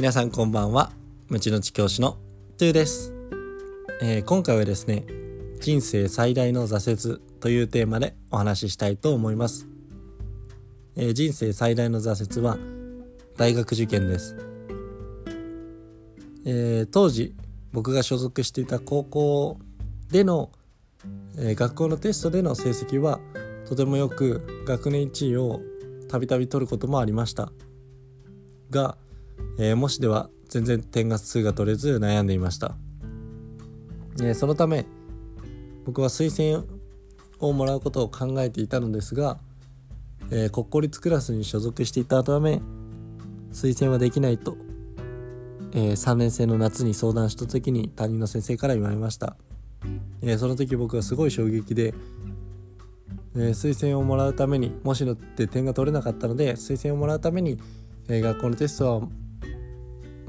皆さんこんばんは。無知の知教師のトゥーです、えー今回はですね人生最大の挫折というテーマでお話ししたいと思います、えー人生最大の挫折は大学受験です、えー当時僕が所属していた高校での、え学校のテストでの成績はとてもよく学年1位をたびたび取ることもありました。が、えー模試では全然点が数が取れず悩んでいました、えーそのため僕は推薦をもらうことを考えていたのですが、えー国公立クラスに所属していたため推薦はできないと、え3年生の夏に相談した時に担任の先生から言われました、えーその時僕はすごい衝撃で、えー推薦をもらうために模試のって点が取れなかったので推薦をもらうために、え学校のテストは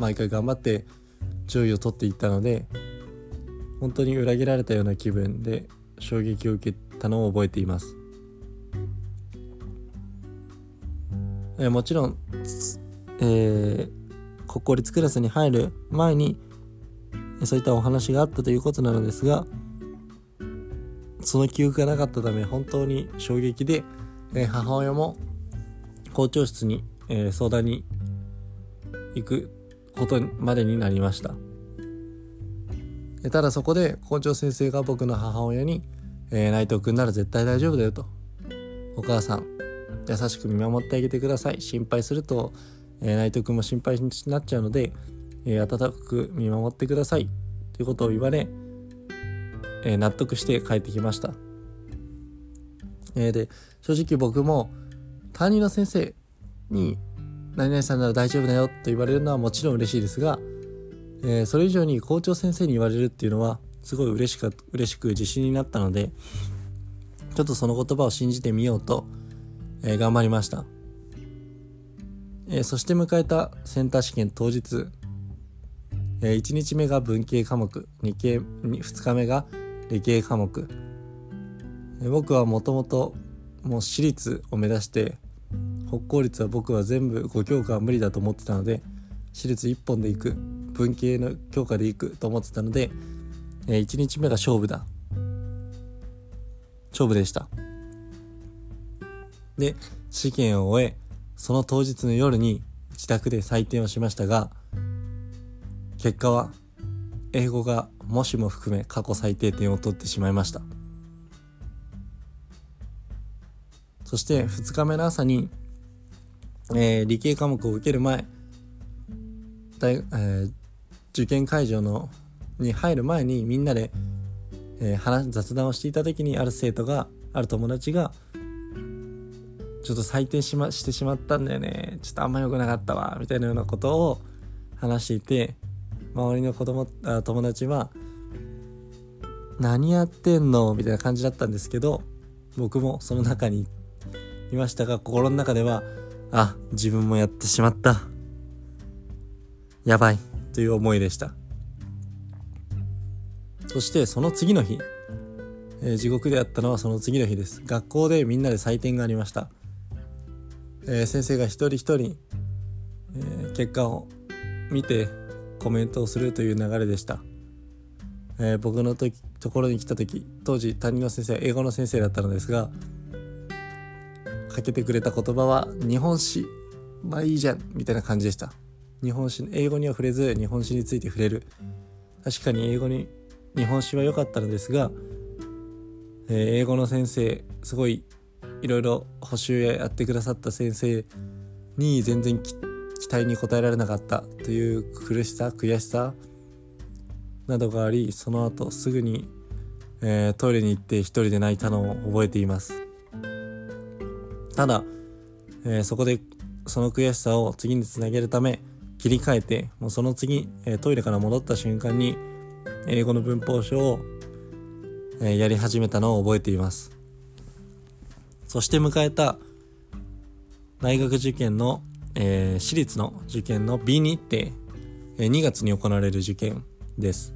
毎回頑張って上位を取っていったので本当に裏切られたような気分で衝撃を受けたのを覚えています、えもちろん、えー国公立クラスに入る前にそういったお話があったということなのですがその記憶がなかったため本当に衝撃で、えー母親も校長室に、えー相談に行くことまでになりました。えただそこで校長先生が僕の母親に「えー内藤君なら絶対大丈夫だよ」と「お母さん優しく見守ってあげてください。心配すると、えー内藤君も心配になっちゃうので、えー温かく見守ってください」ということを言われ、えー納得して帰ってきました、えーで正直僕も担任の先生に「何々さんなら大丈夫だよ」と言われるのはもちろん嬉しいですが、えーそれ以上に校長先生に言われるっていうのはすごい嬉しか嬉しく自信になったのでちょっとその言葉を信じてみようと、えー頑張りました、えーそして迎えたセンター試験当日、え1日目が文系科目 2, 系2日目が理系科目、えー僕はもともともう私立を目指して北公立は僕は全部5教科は無理だと思ってたので私立1本で行く文系の教科で行くと思ってたので、え1日目が勝負だ。勝負でした。で試験を終えその当日の夜に自宅で採点をしましたが結果は英語がもしも含め過去最低点を取ってしまいました。そして2日目の朝に、えー理系科目を受ける前大、えー受験会場のに入る前にみんなで、えー話雑談をしていた時にある生徒がある友達がちょっと採点し,、ま、してしまったんだよねちょっとあんま良くなかったわみたいなようなことを話していて周りの子供あ友達は「何やってんの?」みたいな感じだったんですけど僕もその中にいましたが心の中では「あ自分もやってしまった。やばい」という思いでした。そしてその次の日、えー地獄であったのはその次の日です。学校でみんなで採点がありました、えー先生が一人一人、えー結果を見てコメントをするという流れでした、え僕の時ところに来た時当時担任の先生は英語の先生だったのですがかけてくれた言葉は日本史まあいいじゃんみたいな感じでした。日本史英語には触れず日本史について触れる。確かに英語に日本史は良かったのですが、えー英語の先生すごいいろいろ補習ややってくださった先生に全然き期待に応えられなかったという苦しさ悔しさなどがありその後すぐに、えートイレに行って一人で泣いたのを覚えています。ただ、えーそこでその悔しさを次につなげるため切り替えてもうその次、えートイレから戻った瞬間に英語の文法書を、えーやり始めたのを覚えています。そして迎えた大学受験の、え私立の受験の B2 って、えー2月に行われる受験です、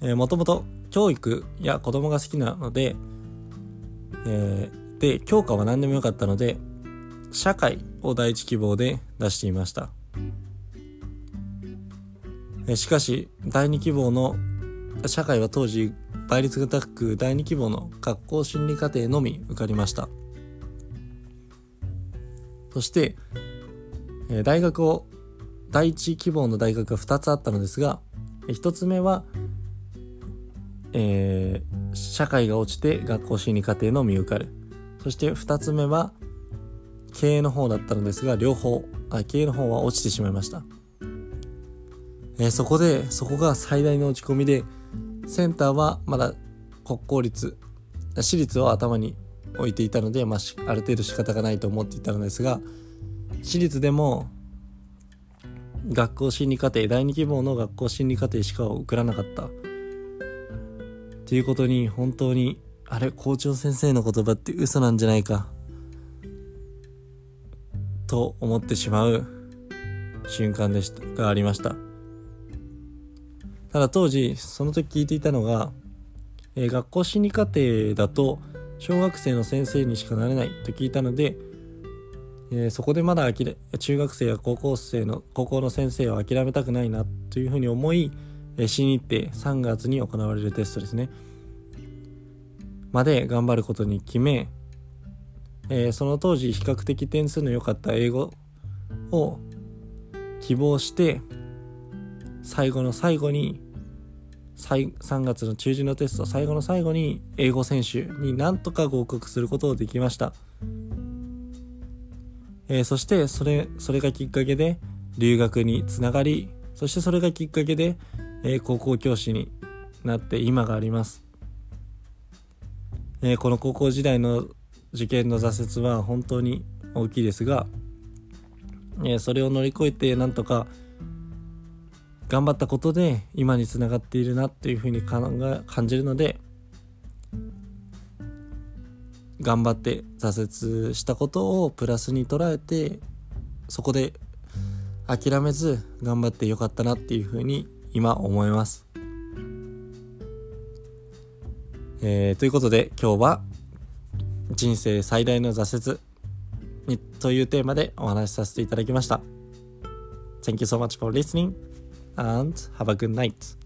もともと教育や子供が好きなので、えーで教科は何でもよかったので社会を第一希望で出していました。しかし第二希望の社会は当時倍率が高く第二希望の学校心理課程のみ受かりました。そして、大学を第一希望の大学が2つあったのですが1つ目は、えー、社会が落ちて学校心理課程のみ受かる。そして2つ目は経営の方だったのですが両方あ経営の方は落ちてしまいました、えー、そこでそこが最大の落ち込みでセンターはまだ国公立私立を頭に置いていたので、まあ、ある程度仕方がないと思っていたのですが私立でも学校心理課程第2希望の学校心理課程しか送らなかった。っていうことに本当にあれ校長先生の言葉って嘘なんじゃないか。と思ってしまう瞬間でしたがありました。ただ当時その時聞いていたのが、えー、学校心理課程だと小学生の先生にしかなれないと聞いたので、えー、そこでまだ中学生や高校生の高校の先生を諦めたくないなというふうに思い、えー、新日程3月に行われるテストですね。まで頑張ることに決め、えー、その当時比較的点数の良かった英語を希望して最後の最後に3月の中旬のテスト最後の最後に英語選手になんとか合格することをできました、えー、そしてそれそれがきっかけで留学につながりそしてそれがきっかけで、えー、高校教師になって今があります、えー、この高校時代の受験の挫折は本当に大きいですが、えそれを乗り越えてなんとか頑張ったことで今につながっているなっていうふうに感じるので頑張って挫折したことをプラスに捉えてそこで諦めず頑張ってよかったなっていうふうに今思います。えー、ということで今日は人生最大の挫折にというテーマでお話しさせていただきました。Thank you so much for listening. and have a good night.